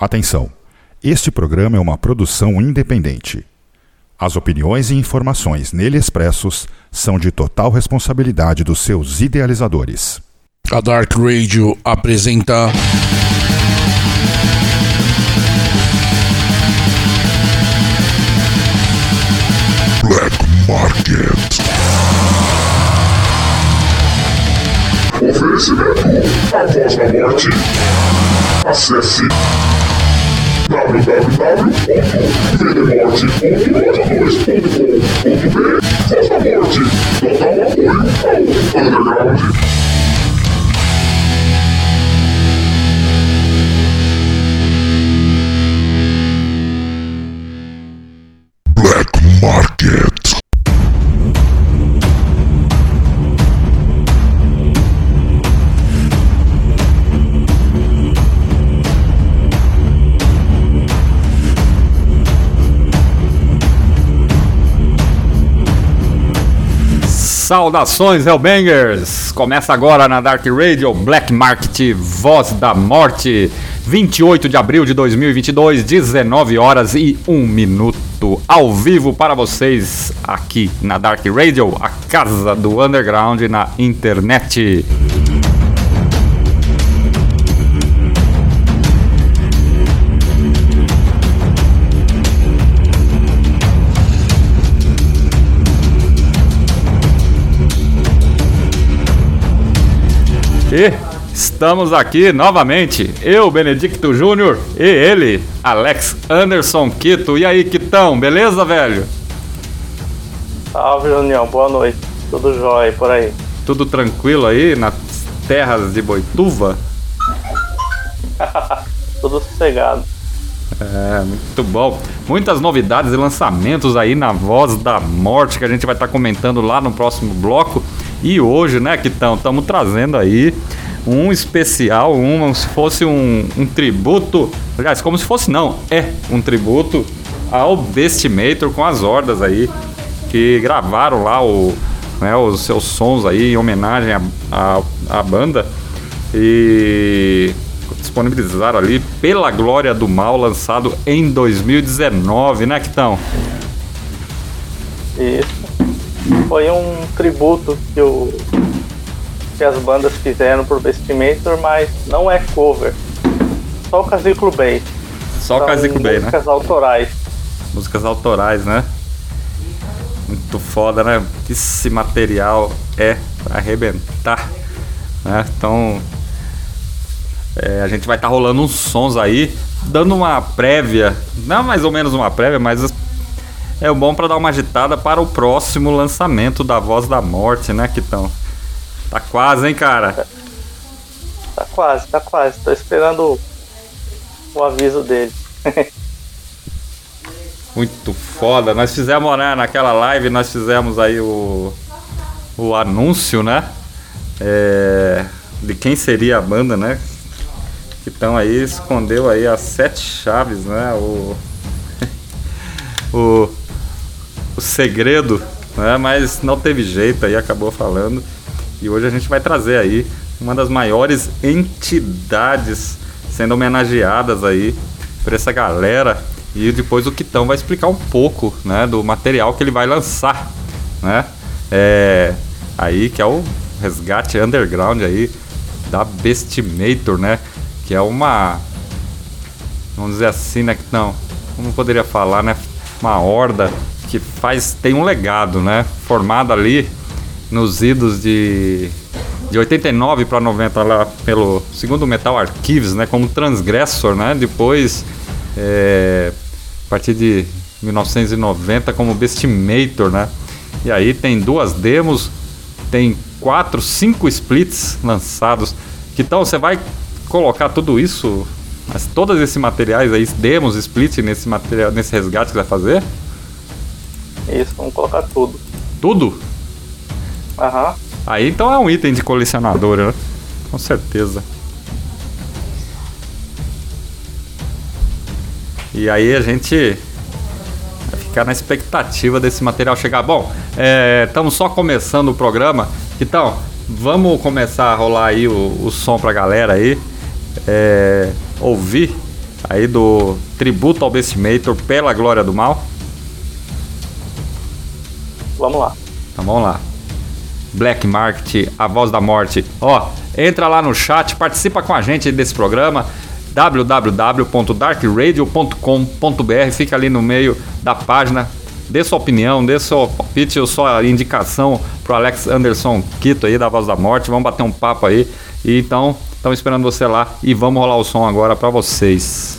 Atenção! Este programa é uma produção independente. As opiniões e informações nele expressos são de total responsabilidade dos seus idealizadores. A Dark Radio apresenta. Black Market. Oferecimento A Voz da Morte. Acesse www.vendemorte.com.br Voz da Morte. Total apoio ao Underground. Saudações Hellbangers! Começa agora na Dark Radio Black Market Voz da Morte, 28 de abril de 2022, 19 horas e 1 minuto, ao vivo para vocês aqui na Dark Radio, a casa do underground na internet. E estamos aqui novamente, eu, Benedicto Júnior, e ele, Alex Anderson Quito. E aí, Quitão, beleza, velho? Salve, Junião. Boa noite. Tudo jóia por aí. Tudo tranquilo aí nas terras de Boituva? Tudo sossegado. É, muito bom. Muitas novidades e lançamentos aí na Voz da Morte que a gente vai estar comentando lá no próximo bloco. E hoje, né, Quitão, estamos trazendo aí um especial, um, se fosse um, um tributo. Aliás, como se fosse não, é um tributo ao Bestimator com as hordas aí que gravaram lá o, né, os seus sons aí em homenagem à banda e disponibilizaram ali pela Glória do Mal, lançado em 2019, né, Quitão? Isso. Foi um tributo que, o, que as bandas fizeram pro Bestimator, mas não é cover. Só o Casículo Bay. Só o Casico Bay, né? músicas autorais. Músicas autorais, né? Muito foda, né? Esse material é pra arrebentar. Né? Então, é, a gente vai estar rolando uns sons aí, dando uma prévia, não mais ou menos uma prévia, mas é bom pra dar uma agitada para o próximo lançamento da Voz da Morte, né, Kitão? Tá quase, hein, cara? Tá quase, tá quase. Tô esperando o aviso dele. Muito foda. Nós fizemos, né, naquela live, nós fizemos aí o, o anúncio, né? É, de quem seria a banda, né? Que estão aí, escondeu aí as sete chaves, né? O, o, o segredo, né? Mas não teve jeito aí, acabou falando. E hoje a gente vai trazer aí uma das maiores entidades sendo homenageadas aí por essa galera. E depois o Kitão vai explicar um pouco, né, do material que ele vai lançar, né? É, aí que é o resgate underground aí da Bestimator, né? Que é uma vamos dizer assim, né, Kitão? Como poderia falar, né? Uma horda que faz tem um legado, né? Formada ali nos idos de de 89 para 90 lá pelo segundo Metal Archives, né, como Transgressor, né? Depois é, a partir de 1990 como Bestimator, né? E aí tem duas demos, tem quatro, cinco splits lançados. Então você vai colocar tudo isso, todos esses materiais aí, demos, split nesse material, nesse resgate que vai fazer? Isso, vamos colocar tudo. Tudo? Aham. Aí então é um item de colecionador, né? Com certeza. E aí a gente vai ficar na expectativa desse material chegar. Bom, estamos só começando o programa, então vamos começar a rolar aí o, o som pra galera aí é, ouvir aí do tributo ao Bestimator pela glória do mal? Vamos lá. Então vamos lá. Black Market, a voz da morte. Ó, entra lá no chat, participa com a gente desse programa www.darkradio.com.br, fica ali no meio da página, dê sua opinião, dê seu palpite, sua indicação pro Alex Anderson Quito aí da Voz da Morte, vamos bater um papo aí. E então, estamos esperando você lá e vamos rolar o som agora para vocês.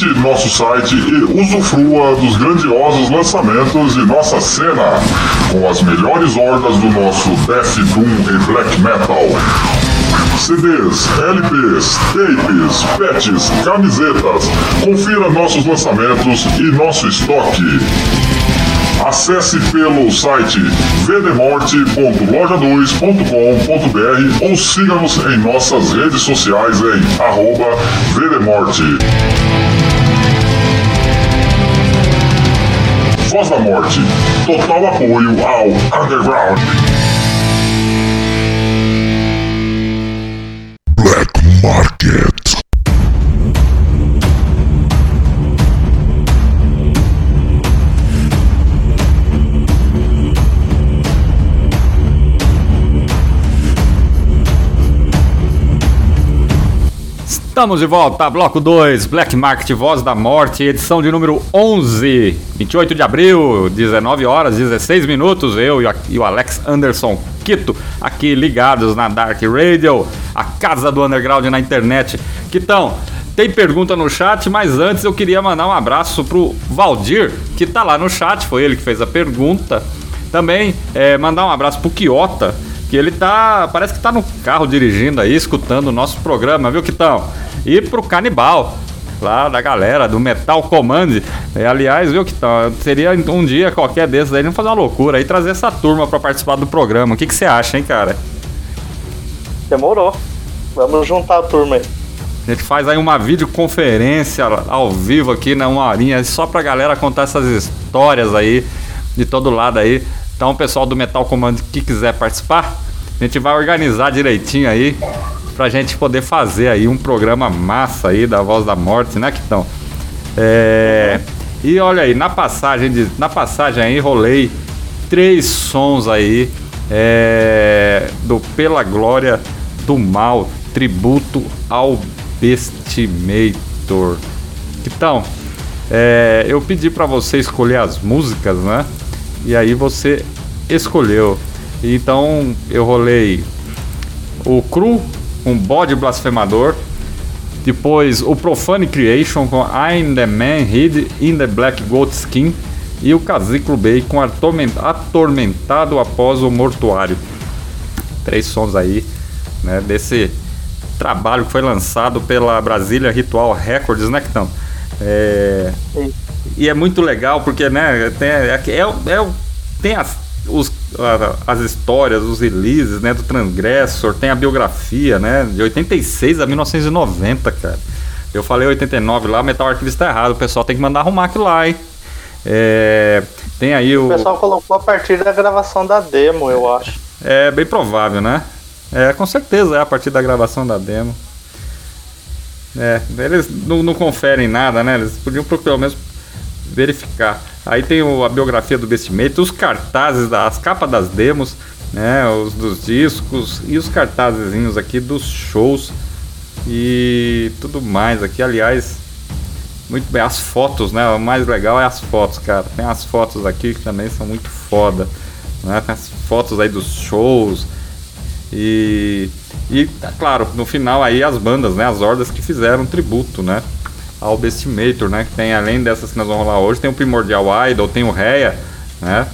Visite nosso site e usufrua dos grandiosos lançamentos de nossa cena, com as melhores hordas do nosso Death Doom e Black Metal. CDs, LPs, tapes, patches, camisetas. Confira nossos lançamentos e nosso estoque. Acesse pelo site vdemorte.loja2.com.br ou siga-nos em nossas redes sociais em arroba vdemorte. Voz da Morte. Total apoio ao Underground. Estamos de volta, bloco 2, Black Market Voz da Morte, edição de número 11, 28 de abril, 19 horas 16 minutos. Eu e, o Alex Anderson Quito aqui ligados na Dark Radio, a casa do underground na internet. Quitão, tem pergunta no chat, mas antes eu queria mandar um abraço pro Valdir, que tá lá no chat, foi ele que fez a pergunta. Também é, mandar um abraço pro Quiota, que ele tá. Parece que tá no carro dirigindo aí, escutando o nosso programa, viu, Quitão? E pro Canibal, lá da galera do Metal Command. É, aliás, viu, Quitão? Seria um dia qualquer desses aí, não fazer uma loucura aí, trazer essa turma pra participar do programa. O que você acha, hein, cara? Demorou. Vamos juntar a turma aí. A gente faz aí uma videoconferência ao vivo aqui, né? Uma horinha, só pra galera contar essas histórias aí de todo lado aí. Então, pessoal do Metal Command que quiser participar, a gente vai organizar direitinho aí pra gente poder fazer aí um programa massa aí da Voz da Morte, né, Quitão? É... E olha aí, na passagem, de... na passagem aí rolei três sons aí é... do Pela Glória do Mal, tributo ao Bestimator. Então, é, eu pedi pra você escolher as músicas, né? E aí você escolheu. Então eu rolei o Cru, um bode blasfemador. Depois o Profane Creation com I'm the Man Hid in the Black Goat Skin. E o Casiclo Bay com Atorment- Atormentado após o Mortuário. Três sons aí, né? Desse trabalho que foi lançado pela Brasília Ritual Records, né, Quitão? É, e é muito legal porque, né, tem, é, é, é, tem as, os, as histórias, os releases, né, do Transgressor, tem a biografia, né, de 86 a 1990, cara. Eu falei 89 lá, Metal Arquivista tá errado, o pessoal tem que mandar arrumar aquilo lá, hein. É, tem aí o... O pessoal colocou a partir da gravação da demo, eu acho. É bem provável, né? É, com certeza é a partir da gravação da demo. É, eles não, não conferem nada, né? Eles podiam pelo menos verificar. Aí tem o- a biografia do Vestimento, os cartazes, da- as capas das demos, né? Os dos discos e os cartazezinhos aqui dos shows e tudo mais aqui. Aliás, muito bem, as fotos, né? O mais legal é as fotos, cara. Tem as fotos aqui que também são muito foda. Né? Tem as fotos aí dos shows. E, e claro, no final aí as bandas, né? As hordas que fizeram tributo, né? Ao Bestimator, né? Que tem, além dessas que nós vamos rolar hoje, tem o Primordial Idol, tem o Reia, né?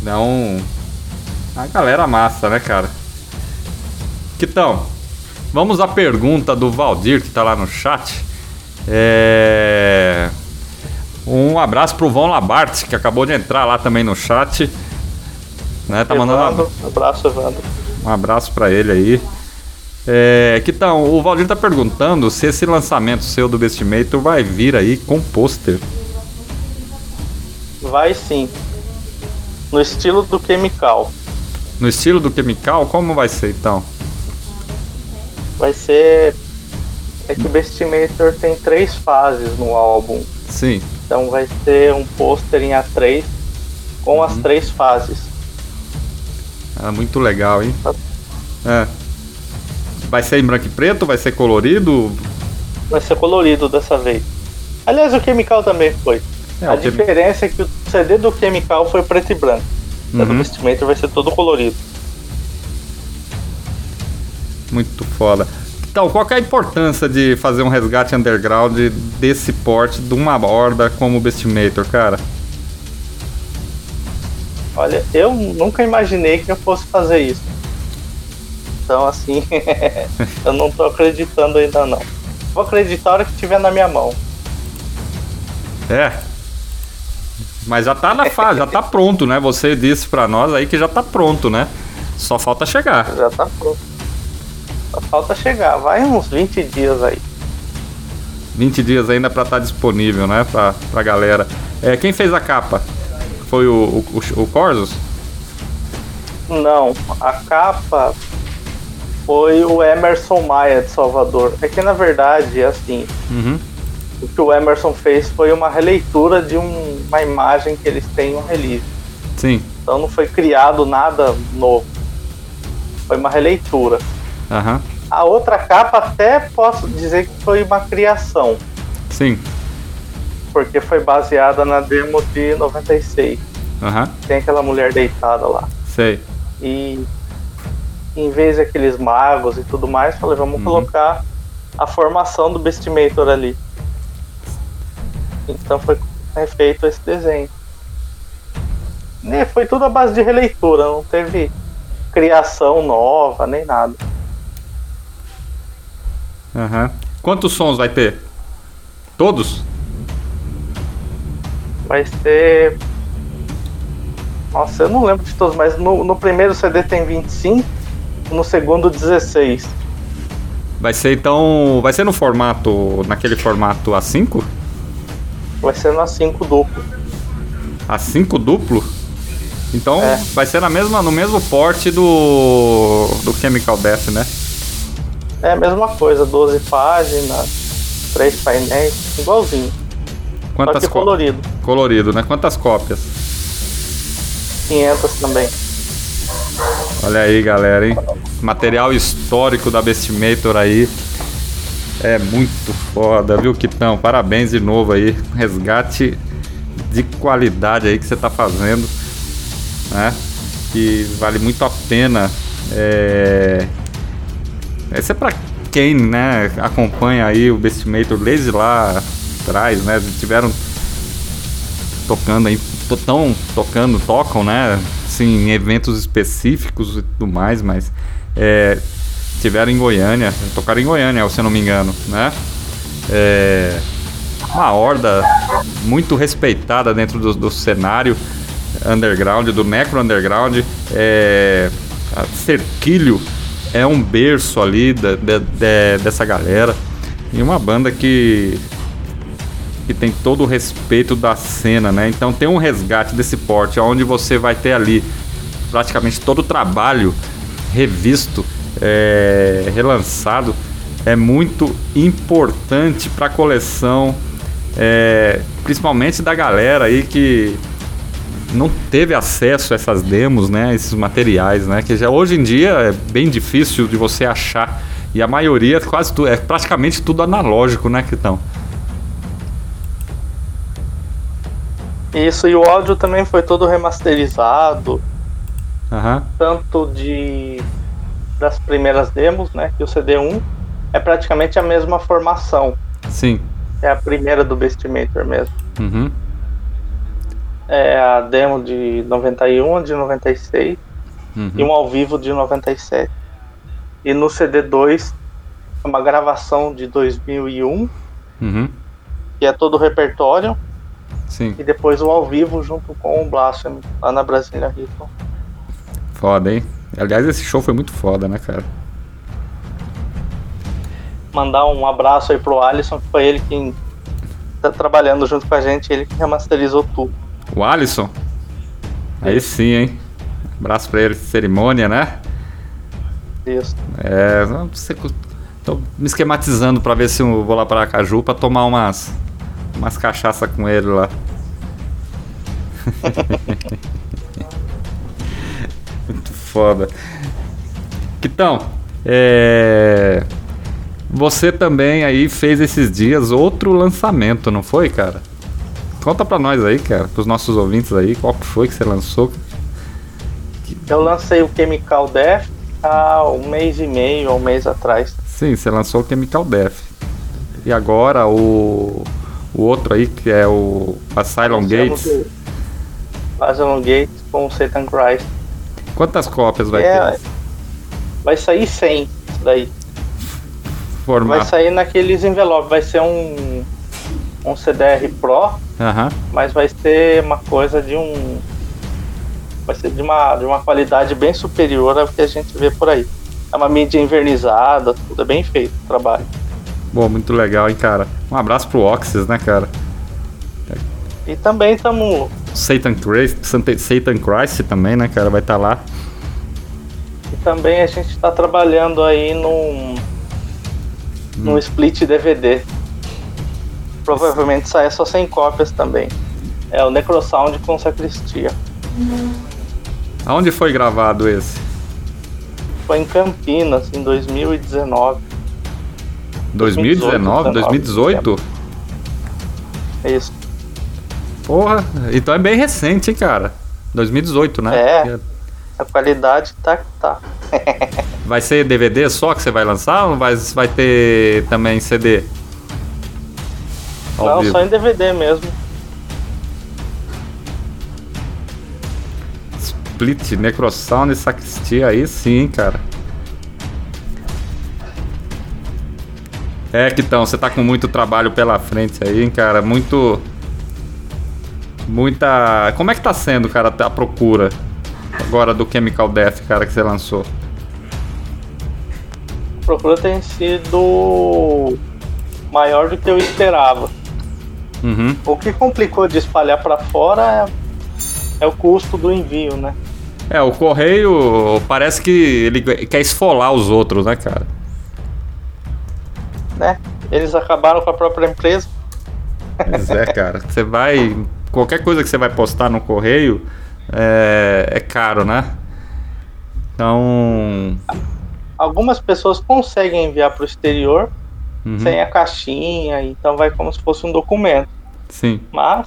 Então, a galera massa, né, cara? Quitão, vamos à pergunta do Valdir, que tá lá no chat. É... Um abraço pro Von Labarte, que acabou de entrar lá também no chat. Né, tá mandando um Evandro, abraço, Evandro. um abraço pra ele aí. É, que tal? O Valdir tá perguntando se esse lançamento seu do Bestimator vai vir aí com pôster. Vai sim. No estilo do Chemical. No estilo do Chemical, como vai ser então? Vai ser. É que o Bestimator tem três fases no álbum. Sim. Então vai ser um pôster em A3 com as três fases. Ah, muito legal, hein? Tá. É. Vai ser em branco e preto? Vai ser colorido? Vai ser colorido dessa vez. Aliás, o Chemical também foi. É, a o Chemi- diferença é que o CD do Chemical foi preto e branco. O do Uhum. vestimento vai ser todo colorido. Muito foda. Então, qual que é a importância de fazer um resgate underground desse porte de uma horda como o Bestimator, cara? Olha, eu nunca imaginei que eu fosse fazer isso. Então, assim, eu não tô acreditando ainda não. Vou acreditar a hora que estiver na minha mão. É. Mas já tá na fase, já tá pronto, né? Você disse pra nós aí que já tá pronto, né? Só falta chegar. Já tá pronto. Só falta chegar. Vai uns 20 dias aí. 20 dias ainda pra estar disponível, né? Pra, pra galera. É, quem fez a capa? Foi o, o, o, o Corsos? Não, a capa foi o Emerson Maia de Salvador. É que na verdade, assim, Uhum. o que o Emerson fez foi uma releitura de um- uma imagem que eles têm no release. Sim. Então não foi criado nada novo. Foi uma releitura. Aham. A outra capa até posso dizer que foi uma criação, Sim. porque foi baseada na demo de 96. Aham. Tem aquela mulher deitada lá. Sei. E em vez daqueles magos e tudo mais, falei, vamos Uhum. colocar a formação do Bestimator ali. Então foi refeito esse desenho. E foi tudo à base de releitura, não teve criação nova, nem nada. Aham. Quantos sons vai ter? Todos? Vai ser. Nossa, eu não lembro de todos, mas no, no primeiro CD tem 25, no segundo 16. Vai ser então. Vai ser no formato. naquele formato A5? Vai ser no A5 duplo. A5 duplo? Então É. vai ser na mesma, no mesmo porte do. do Chemical Death, né? É a mesma coisa, 12 páginas, 3 painéis, igualzinho. Só Quantas có- colorido. Colorido, né? Quantas cópias? 500 também. Olha aí, galera, hein? Material histórico da Bestimator aí. É muito foda, viu, Kitão? Parabéns de novo aí. Resgate de qualidade aí que você tá fazendo, né? Que vale muito a pena. É... Esse é pra quem, né, acompanha aí o Bestimator desde lá atrás, né? Tiveram tocando aí, tão tocando, tocam, né? Assim, em eventos específicos e tudo mais, mas é, tiveram em Goiânia, tocaram em Goiânia, se eu não me engano, né? É, uma horda muito respeitada dentro do, do cenário underground, do necro underground. É, Cerquilho é um berço ali da- da- de- dessa galera. E uma banda que que tem todo o respeito da cena, né? Então tem um resgate desse porte, onde você vai ter ali praticamente todo o trabalho revisto, é, relançado, é muito importante para a coleção, é, principalmente da galera aí que não teve acesso a essas demos, né? Esses materiais, né? Que já hoje em dia é bem difícil de você achar e a maioria quase tudo é praticamente tudo analógico, né, Kitão? Isso, e o áudio também foi todo remasterizado, Aham. tanto de das primeiras demos, né? Que o CD1 é praticamente a mesma formação. Sim. É a primeira do Bestimator mesmo. Uhum. É a demo de 91, de 96 Uhum. e um ao vivo de 97. E no CD2 é uma gravação de 2001, Uhum. que é todo o repertório, Sim. e depois o ao vivo junto com o Blasphemy lá na Brasília Rhythm. Foda, hein? Aliás, esse show foi muito foda, né, cara? Mandar um abraço aí pro Alisson, que foi ele quem tá trabalhando junto com a gente, ele que remasterizou tudo. O Alisson. Aí sim, hein? Abraço pra ele, cerimônia, né? Isso. É, não sei, co- tô me esquematizando pra ver se eu vou lá pra Caju pra tomar umas umas cachaça com ele lá. Muito foda. Então, é... você também aí fez esses dias outro lançamento, não foi, cara? Conta pra nós aí, cara, pros nossos ouvintes aí, qual que foi que você lançou? Eu lancei o Chemical Death há um mês e meio, um mês atrás. Sim, você lançou o Chemical Death. E agora o, o outro aí, que é o Asylum Gates. Asylum Gates com Satan Christ. Quantas cópias vai É, ter? Vai sair 100 isso daí. Formar. Vai sair naqueles envelopes. Vai ser um, um CDR Pro, Aham. mas vai ser uma coisa de um. Vai ser de uma, de uma qualidade bem superior ao que a gente vê por aí. É uma mídia invernizada, tudo é bem feito o trabalho. Bom, muito legal, hein, cara. Um abraço pro Oxys, né, cara? E também estamos Satan Christ, Satan Christ também, né, cara? Vai estar lá. E também a gente está trabalhando aí num, num split DVD. Provavelmente sai só 100 cópias também. É o Necrosound com Sacristia. Aonde foi gravado esse? Foi em Campinas, em 2019. 2019? 2018? É isso. Porra, então é bem recente, hein, cara? 2018, né? É. A qualidade tá que tá. Vai ser DVD só que você vai lançar ou vai, vai ter também CD? Ao Não, vivo. só em DVD mesmo. Split, Necrosound e Sacristia, aí sim, cara. É, Kitão, você tá com muito trabalho pela frente aí, hein, cara. Muito. Muita. Como é que tá sendo, cara, a procura agora do Chemical Death, cara, que você lançou? A procura tem sido maior do que eu esperava. Uhum. O que complicou de espalhar para fora é, é o custo do envio, né? É, o correio parece que ele quer esfolar os outros, né, cara? Né? Eles acabaram com a própria empresa. Pois é, cara. Você vai. Qualquer coisa que você vai postar no correio é, é caro, né? Então. Algumas pessoas conseguem enviar para o exterior uhum, sem a caixinha, então vai como se fosse um documento. Sim. Mas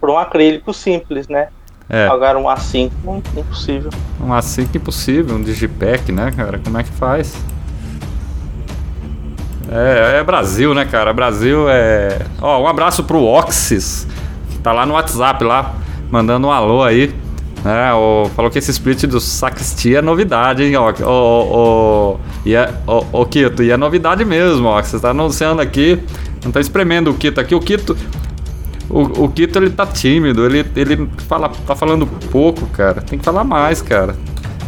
por um acrílico simples, né? É. Agora um A5 impossível. Um assim que impossível, um digipack, né, cara? Como é que faz? É, é Brasil, né, cara? Brasil é. Ó, um abraço pro Oxys, que tá lá no WhatsApp lá, mandando um alô aí. Né? O, falou que esse split do Sacristia é novidade, hein, ó. Ô, ô, e é, ô, ô, Kito, e é novidade mesmo, ó. Você tá anunciando aqui, não tá espremendo o Kito aqui. O Kito. O, o Kito ele tá tímido, ele, ele fala, tá falando pouco, cara. Tem que falar mais, cara.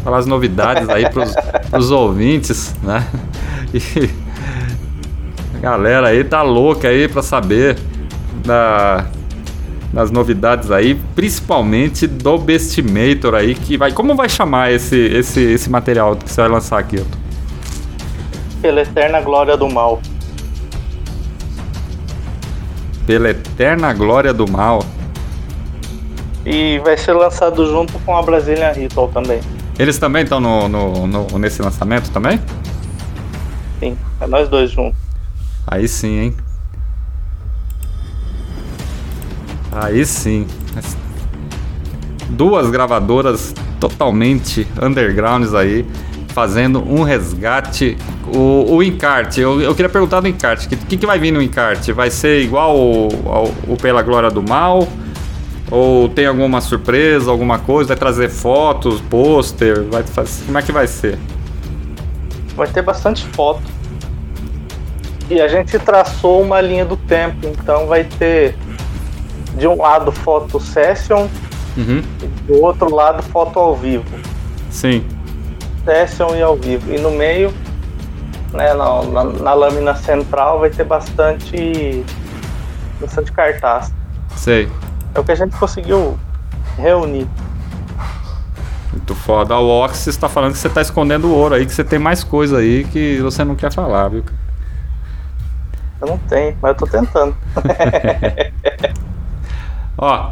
Falar as novidades aí pros, pros ouvintes, né? E galera aí tá louca aí pra saber da, das novidades aí, principalmente do Bestimator aí, que vai. Como vai chamar esse, esse, esse material que você vai lançar, Kito? Pela eterna glória do mal. Pela eterna glória do mal. E vai ser lançado junto com a Brazilian Ritual também. Eles também estão no, no, no- nesse lançamento também? Sim, é nós dois juntos. Aí sim, hein? Aí sim. Duas gravadoras totalmente undergrounds aí, fazendo um resgate. O, o encarte, eu, eu queria perguntar do encarte: o que, que, vai vir no encarte? Vai ser igual o, Pela Glória do Mal? Ou tem alguma surpresa, alguma coisa? Vai trazer fotos, pôster? Vai como é que vai ser? Vai ter bastante foto. E a gente traçou uma linha do tempo, então vai ter de um lado foto session Uhum, e do outro lado foto ao vivo. sim. Session e ao vivo. E no meio, né, na, na- na lâmina central, vai ter bastante, bastante cartaz. Sei. É o que a gente conseguiu reunir. Muito foda. O Ox está falando que você tá escondendo ouro aí, que você tem mais coisa aí que você não quer falar, viu? Eu não tenho, mas eu tô tentando. Ó,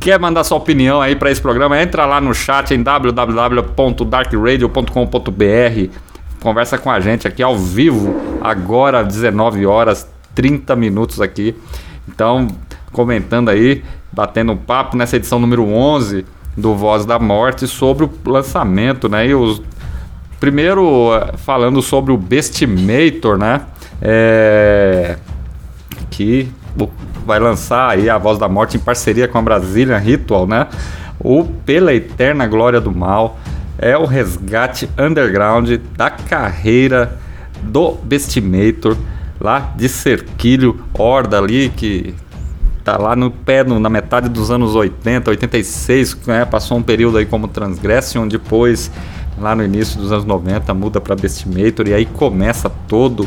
quer mandar sua opinião aí para esse programa? Entra lá no chat em www.darkradio.com.br. Conversa com a gente aqui ao vivo, agora às 19 horas, 30 minutos aqui. Então, comentando aí, batendo um papo nessa edição número 11 do Voz da Morte sobre o lançamento, né? E os primeiro falando sobre o Bestimator, né? É, que vai lançar aí a Voz da Morte em parceria com a Brazilian Ritual, né? O Pela Eterna Glória do Mal é o resgate underground da carreira do Bestimator lá de Cerquilho, Horda ali que tá lá no pé, no, na metade dos anos 80, 86, né? passou um período aí como Transgression, depois lá no início dos anos 90 muda para Bestimator e aí começa todo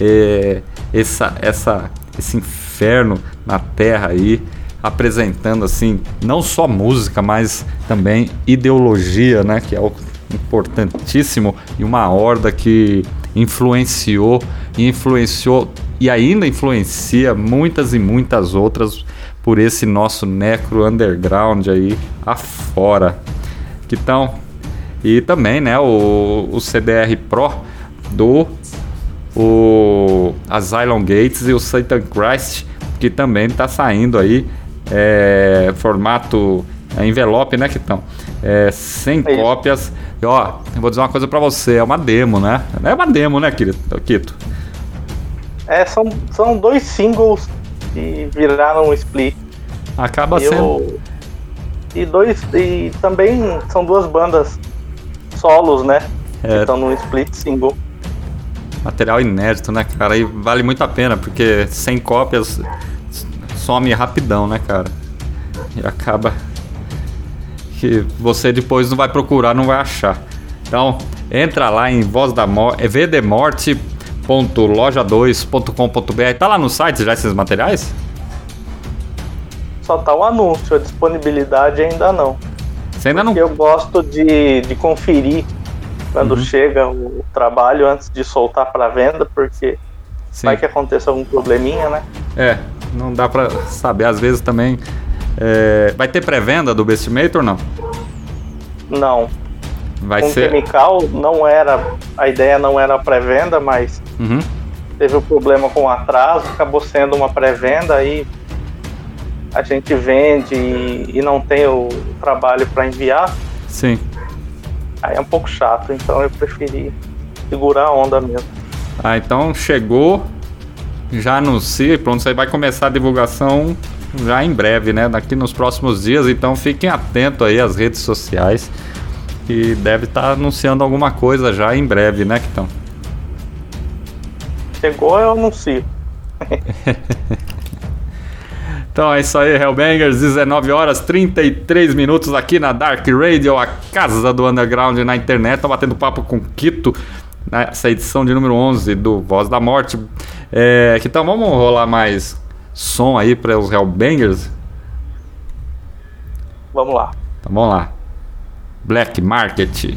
é, essa, essa, esse inferno na Terra aí, apresentando assim não só música, mas também ideologia, né? Que é o importantíssimo e uma horda que influenciou e influenciou e ainda influencia muitas e muitas outras por esse nosso necro underground aí afora. Então, e também, né, o, o CDR Pro do o Asylum Gates e o Satan Christ, que também está saindo aí é, formato é, envelope, né, Kitão? É, 100 é cópias. E, ó, eu vou dizer uma coisa para você, é uma demo, né? É uma demo, né, Kito? É, são, são dois singles que viraram um split. Acaba e sendo. Eu, e dois. E também são duas bandas solos, né? É. Que estão num split single. Material inédito, né, cara? E vale muito a pena, porque 100 cópias some rapidão, né, cara? E acaba que você depois não vai procurar, não vai achar. Então, entra lá em Voz da Morte, é vdmorte www.loja2.com.br. Tá lá no site já esses materiais? Só tá o anúncio, a disponibilidade ainda não. Você ainda Porque não. eu gosto de, de conferir quando uhum. chega o trabalho antes de soltar para venda, porque Sim. vai que aconteça algum probleminha, né? É, não dá para saber. Às vezes também. É... Vai ter pré-venda do Bestimator não? Não. Vai com ser. Chemical não era. A ideia não era pré-venda, mas uhum. teve o um problema com o atraso, acabou sendo uma pré-venda aí a gente vende e, e não tem o trabalho para enviar. Sim. Aí é um pouco chato, então eu preferi segurar a onda mesmo. Ah, então chegou, já anuncia, pronto, você vai começar a divulgação já em breve, né? Daqui nos próximos dias, então fiquem atentos aí às redes sociais que deve estar tá anunciando alguma coisa já em breve, né, Kitão? Chegou, eu anuncio. então é isso aí, Hellbangers, 19 horas 33 minutos aqui na Dark Radio, a casa do underground na internet. Tô batendo papo com Kito nessa edição de número 11 do Voz da Morte. É, então vamos rolar mais som aí para os Hellbangers? Vamos lá. Então vamos lá. Black Market.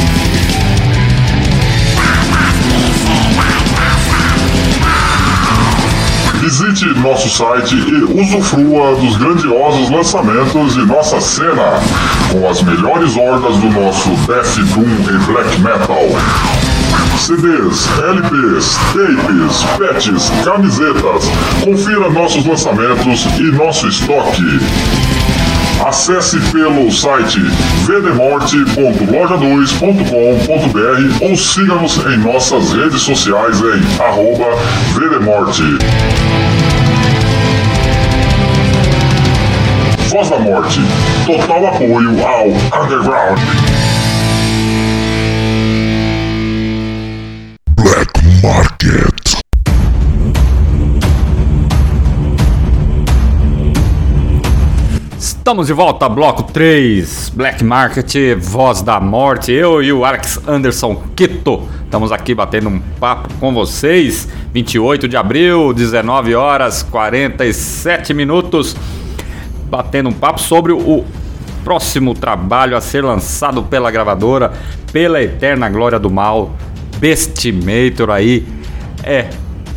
Visite nosso site e usufrua dos grandiosos lançamentos de nossa cena, com as melhores hordas do nosso Death Doom e Black Metal. CDs, LPs, tapes, patches, camisetas. Confira nossos lançamentos e nosso estoque. Acesse pelo site vdemorte.loja2.com.br ou siga-nos em nossas redes sociais em arroba vdemorte. Voz da Morte. Total apoio ao Underground. Black Market. Estamos de volta, bloco 3, Black Market, Voz da Morte. Eu e o Alex Anderson Quito estamos aqui batendo um papo com vocês. 28 de abril, 19 horas 47 minutos batendo um papo sobre o próximo trabalho a ser lançado pela gravadora, pela eterna glória do mal, Bestimator aí. É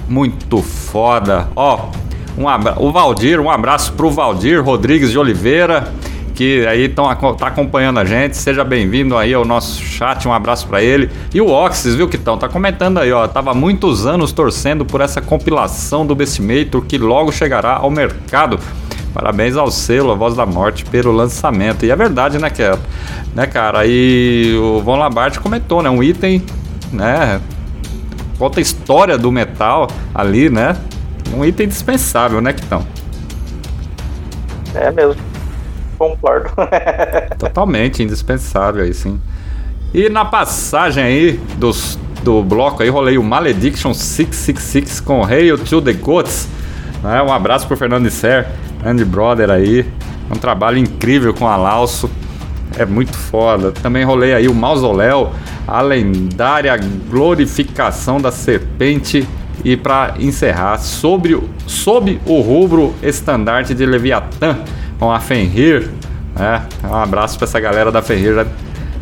muito foda. Ó, um abra... o Valdir, um abraço pro Valdir Rodrigues de Oliveira, que aí tão, tá acompanhando a gente. Seja bem-vindo aí ao nosso chat, um abraço para ele. E o Oxys, viu que estão? Tá comentando aí, ó. Tava muitos anos torcendo por essa compilação do Bestimator que logo chegará ao mercado. Parabéns ao selo, a Voz da Morte, pelo lançamento. E é verdade, né, que né, cara? Aí o Von Labarte comentou, né? Um item, né? Conta a história do metal ali, né? Um item indispensável, né, Kitão? É mesmo. Concordo. Totalmente indispensável aí, sim. E na passagem aí dos, do bloco aí, rolei o Malediction 666 com Hail to the Goats. Né? Um abraço pro Fernando Isser, Andy Brother aí. Um trabalho incrível com a Lauso. É muito foda. Também rolei aí o Mausoléu, a lendária glorificação da serpente e para encerrar, sobre, sob o rubro estandarte de Leviatã, com a Fenrir. Né? Um abraço para essa galera da Fenrir. Já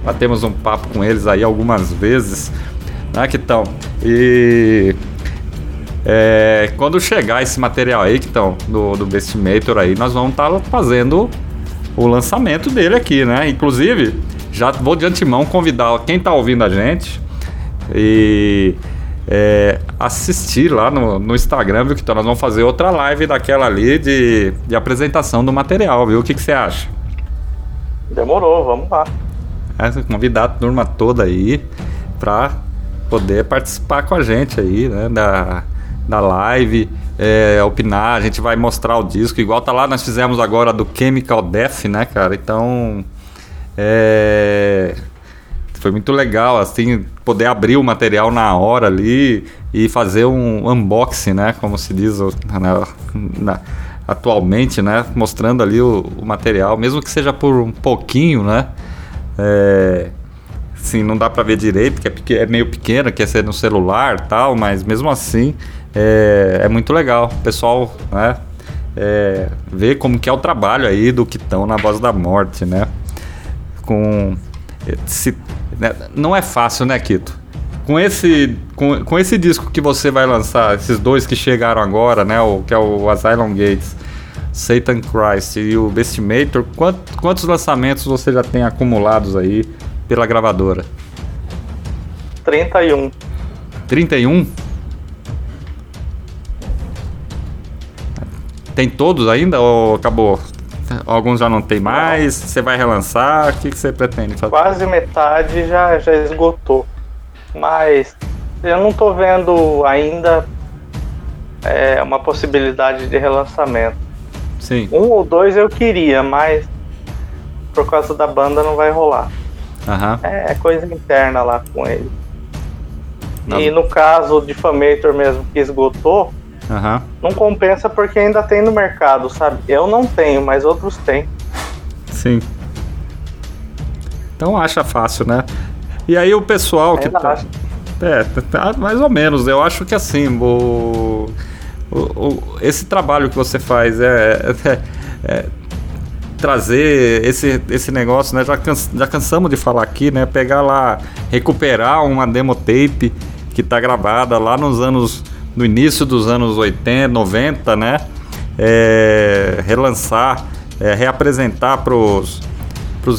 batemos um papo com eles aí algumas vezes. Né, que estão. E é, quando chegar esse material aí, que estão do, do Bestimator aí, nós vamos estar tá fazendo o lançamento dele aqui, né? Inclusive, já vou de antemão convidar quem está ouvindo a gente e é, assistir lá no, no Instagram, viu, que então nós vamos fazer outra live daquela ali de, de apresentação do material, viu? O que, que você acha? Demorou, vamos lá. É, convidar a turma toda aí para poder participar com a gente aí, né? Da, da live, é, opinar, a gente vai mostrar o disco, igual tá lá, nós fizemos agora do Chemical Death, né, cara? Então. É, foi muito legal, assim, poder abrir o material na hora ali e fazer um unboxing, né? Como se diz na, na, atualmente, né? Mostrando ali o, o, material, mesmo que seja por um pouquinho, né? É, sim, não dá para ver direito, porque é, é meio pequeno, quer ser no celular tal, mas mesmo assim é, é muito legal. O pessoal, né? É, ver como que é o trabalho aí do Quitão na Voz da Morte, né? Com se né? Não é fácil, né, Kito? Com esse, com, com esse disco que você vai lançar, esses dois que chegaram agora, né? O, que é o Asylum Gates, Satan Christ e o Bestimator, quant, quantos lançamentos você já tem acumulados aí pela gravadora? 31. 31? Tem todos ainda ou acabou? Alguns já não tem mais, você vai relançar, o que, que você pretende fazer? Quase metade já, já esgotou. Mas eu não tô vendo ainda é, uma possibilidade de relançamento. Sim. Um ou dois eu queria, mas por causa da banda não vai rolar. Uhum. É, coisa interna lá com ele. Não. E no caso de Famator mesmo que esgotou, Uhum. Não compensa porque ainda tem no mercado, sabe? Eu não tenho, mas outros têm. Sim. Então acha fácil, né? E aí o pessoal que tá, é, tá, mais ou menos. Eu acho que assim, o, o, o esse trabalho que você faz é, é, é trazer esse, esse negócio, né? Já, cansa, já cansamos de falar aqui, né? Pegar lá, recuperar uma demo tape que tá gravada lá nos anos no início dos anos 80, 90, né? É, relançar, é, reapresentar para os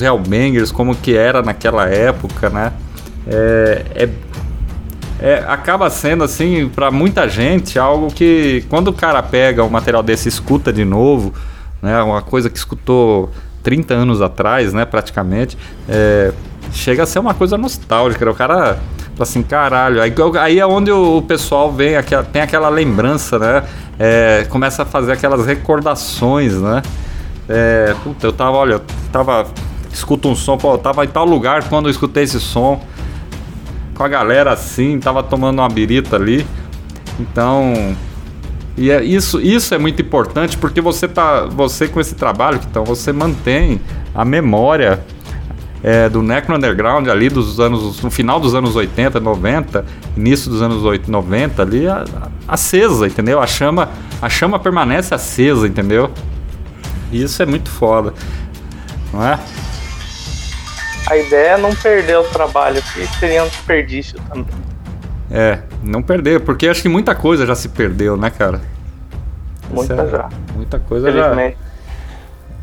Hellbangers como que era naquela época, né? É, é, é acaba sendo assim para muita gente algo que quando o cara pega um material desse escuta de novo, né? Uma coisa que escutou 30 anos atrás, né? Praticamente, é, chega a ser uma coisa nostálgica. Né? O cara assim, caralho. Aí, aí é onde o pessoal vem, tem aquela lembrança, né? É, começa a fazer aquelas recordações, né? É, puta, eu tava, olha, eu tava. Escuta um som, pô, eu tava em tal lugar quando eu escutei esse som. com a galera assim, tava tomando uma birita ali. Então, e é, isso, isso é muito importante porque você tá, você com esse trabalho, então você mantém a memória é, do Necro Underground ali dos anos, no final dos anos 80, 90, início dos anos 80, 90 ali, a, a, acesa, entendeu? A chama, a chama permanece acesa, entendeu? E isso é muito foda, não é? A ideia é não perder o trabalho, que seria um desperdício também. É, não perder, porque acho que muita coisa já se perdeu, né, cara? Muita é, já. Muita coisa já.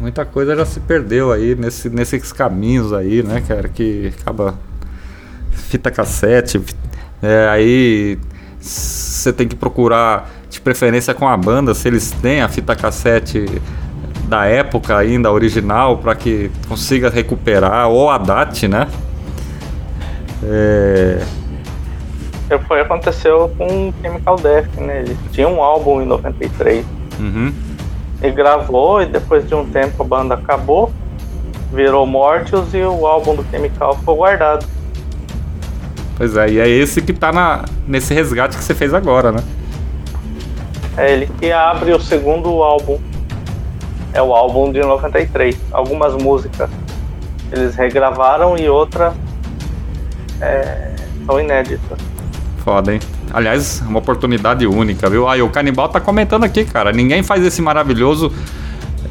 Muita coisa já se perdeu aí nesse, nesses caminhos aí, né, cara? Que acaba. Fita cassete. É, aí você tem que procurar de preferência com a banda, se eles têm a fita cassete da época ainda original para que consiga recuperar ou a DAT, né? É... Foi aconteceu com Chemical Death, né? Ele tinha um álbum em 93. Uhum. Ele gravou e depois de um tempo a banda acabou, virou Mortius e o álbum do Chemical ficou guardado. Pois é, e é esse que tá na, nesse resgate que você fez agora, né? É ele que abre o segundo álbum. É o álbum de 93. Algumas músicas eles regravaram e outra é, são inéditas. Foda, hein? Aliás, uma oportunidade única, viu? Aí o Canibal tá comentando aqui, cara. Ninguém faz esse maravilhoso.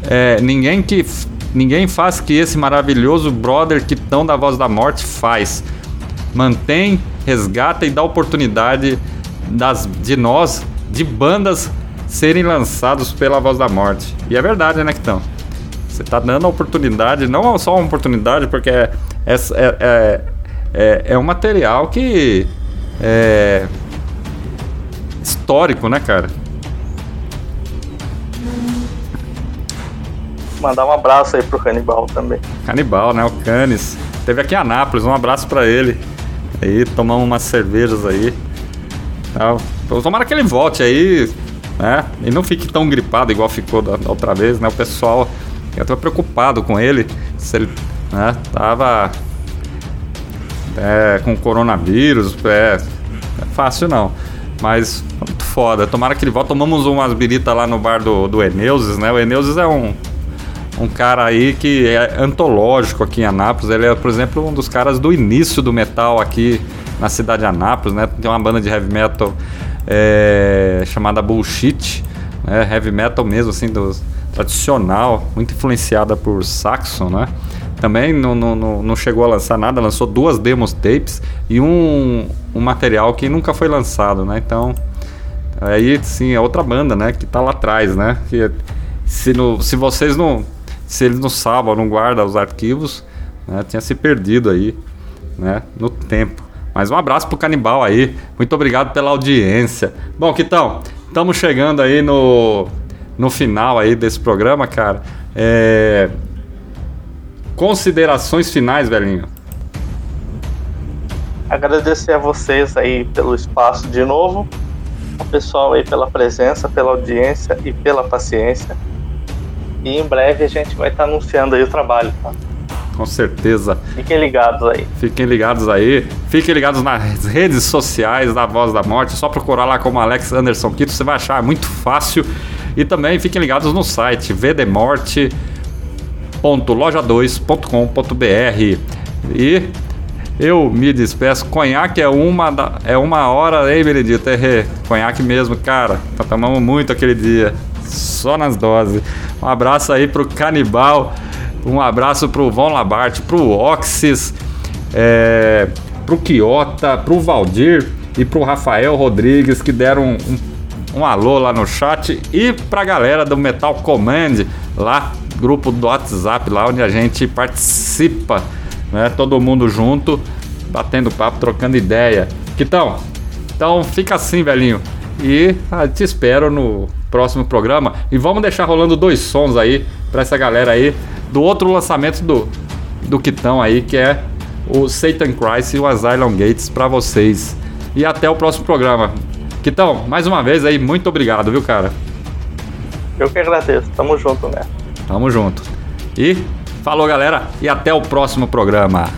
É, ninguém que. Ninguém faz que esse maravilhoso brother que tão da voz da morte faz. Mantém, resgata e dá oportunidade das, de nós, de bandas, serem lançados pela voz da morte. E é verdade, né, Quitão? Você tá dando a oportunidade, não só uma oportunidade, porque é, é, é, é, é um material que é, histórico, né, cara? Mandar um abraço aí pro Canibal também. Canibal, né? O Canis. Teve aqui em Anápolis, um abraço para ele. Aí, tomamos umas cervejas aí. Então, tomara que ele volte aí, né? E não fique tão gripado igual ficou da, da outra vez, né? O pessoal, eu tô preocupado com ele. Se ele, né? Tava é, com coronavírus, é, é fácil não. Mas muito foda. Tomara que ele volte. Tomamos umas biritas lá no bar do, do Eneuses, né? O Eneuses é um, um cara aí que é antológico aqui em Anápolis. Ele é, por exemplo, um dos caras do início do metal aqui na cidade de Anápolis, né? Tem uma banda de heavy metal é, chamada Bullshit, né? Heavy metal mesmo, assim, do tradicional, muito influenciada por Saxon, né? Também não, não, não chegou a lançar nada, lançou duas demos tapes e um, um material que nunca foi lançado, né? Então, aí sim, é outra banda, né? Que tá lá atrás, né? Que se, no, se vocês não. Se eles não salvam, não guardam os arquivos, né? Tinha se perdido aí, né? No tempo. Mas um abraço pro Canibal aí. Muito obrigado pela audiência. Bom, Quitão, estamos chegando aí no, no final aí desse programa, cara. É, Considerações finais, velhinho. Agradecer a vocês aí pelo espaço de novo, o pessoal aí pela presença, pela audiência e pela paciência. E em breve a gente vai estar tá anunciando aí o trabalho, tá? Com certeza. Fiquem ligados aí. Fiquem ligados aí. Fiquem ligados nas redes sociais da Voz da Morte. É só procurar lá como Alex Anderson Quito, você vai achar é muito fácil. E também fiquem ligados no site vdemorte.com www.loja2.com.br. E eu me despeço. Conhaque é uma, da, é uma hora, hein, Benedito? É, conhaque mesmo, cara. Tá tomamos muito aquele dia. Só nas doses. Um abraço aí pro Canibal. Um abraço pro Von Labarte, pro Oxys, é, pro Quiota, pro Valdir e pro Rafael Rodrigues que deram um, um alô lá no chat. E pra galera do Metal Command lá grupo do WhatsApp lá onde a gente participa, né? Todo mundo junto, batendo papo, trocando ideia. Então, então fica assim, velhinho. E ah, te espero no próximo programa. E vamos deixar rolando dois sons aí para essa galera aí do outro lançamento do do Quitão aí, que é o Satan Christ e o Asylum Gates para vocês. E até o próximo programa. Quitão, mais uma vez aí, muito obrigado, viu, cara? Eu que agradeço. Tamo junto, né? Tamo junto. E falou, galera, e até o próximo programa.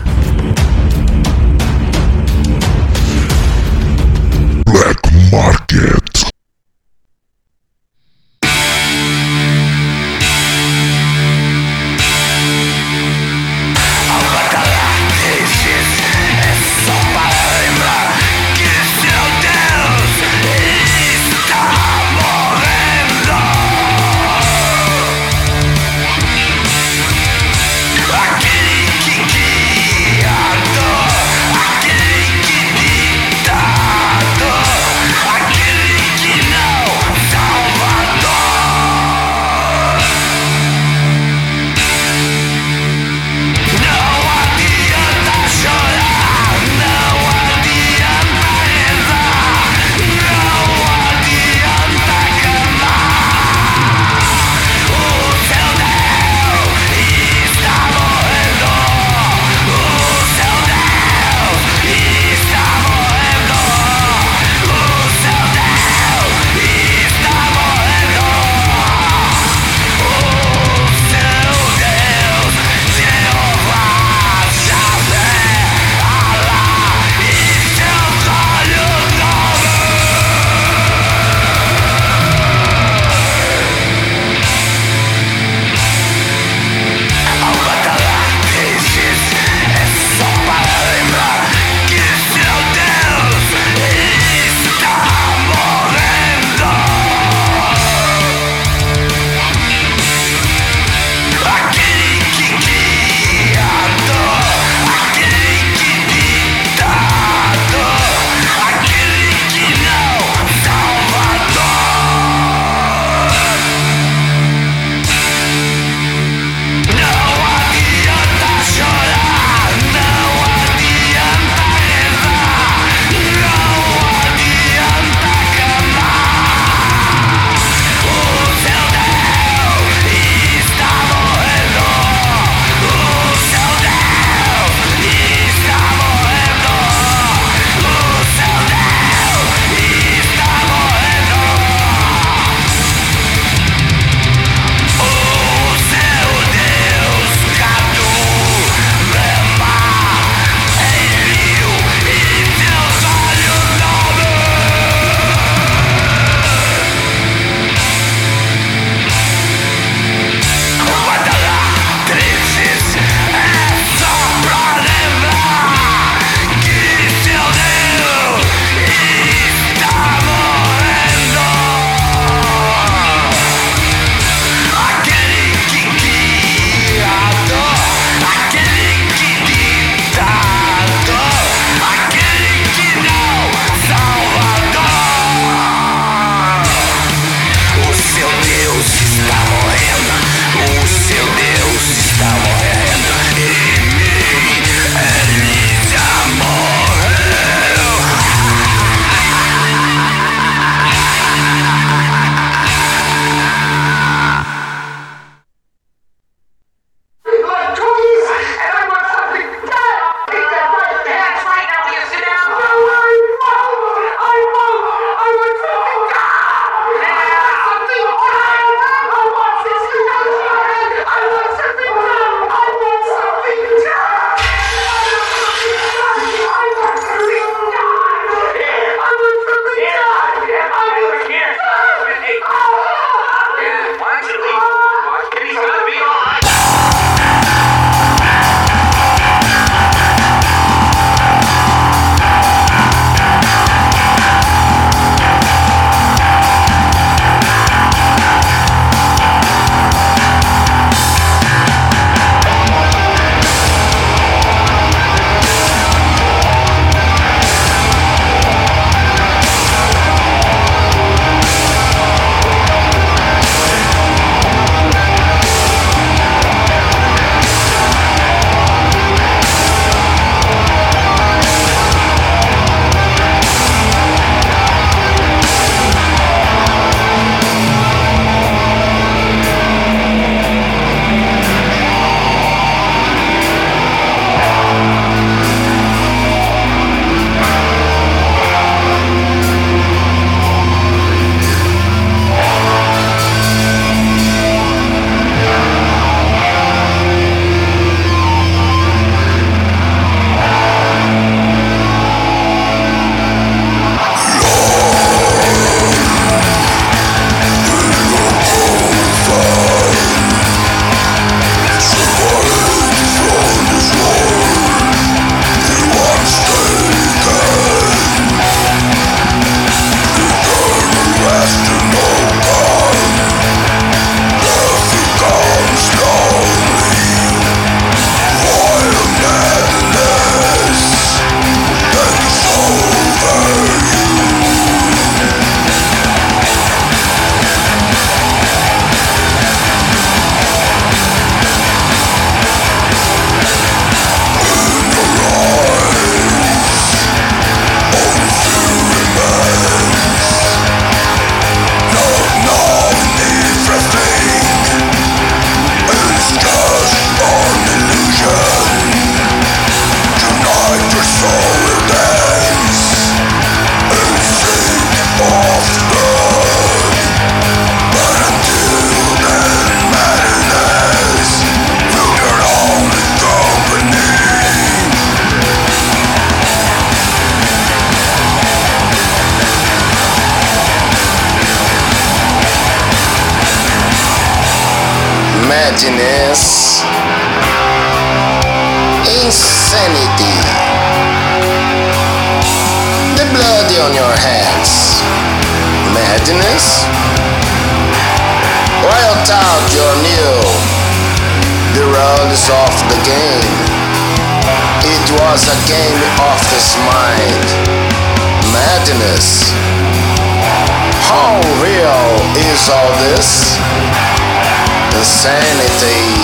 Insanity.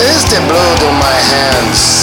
Is the blood on my hands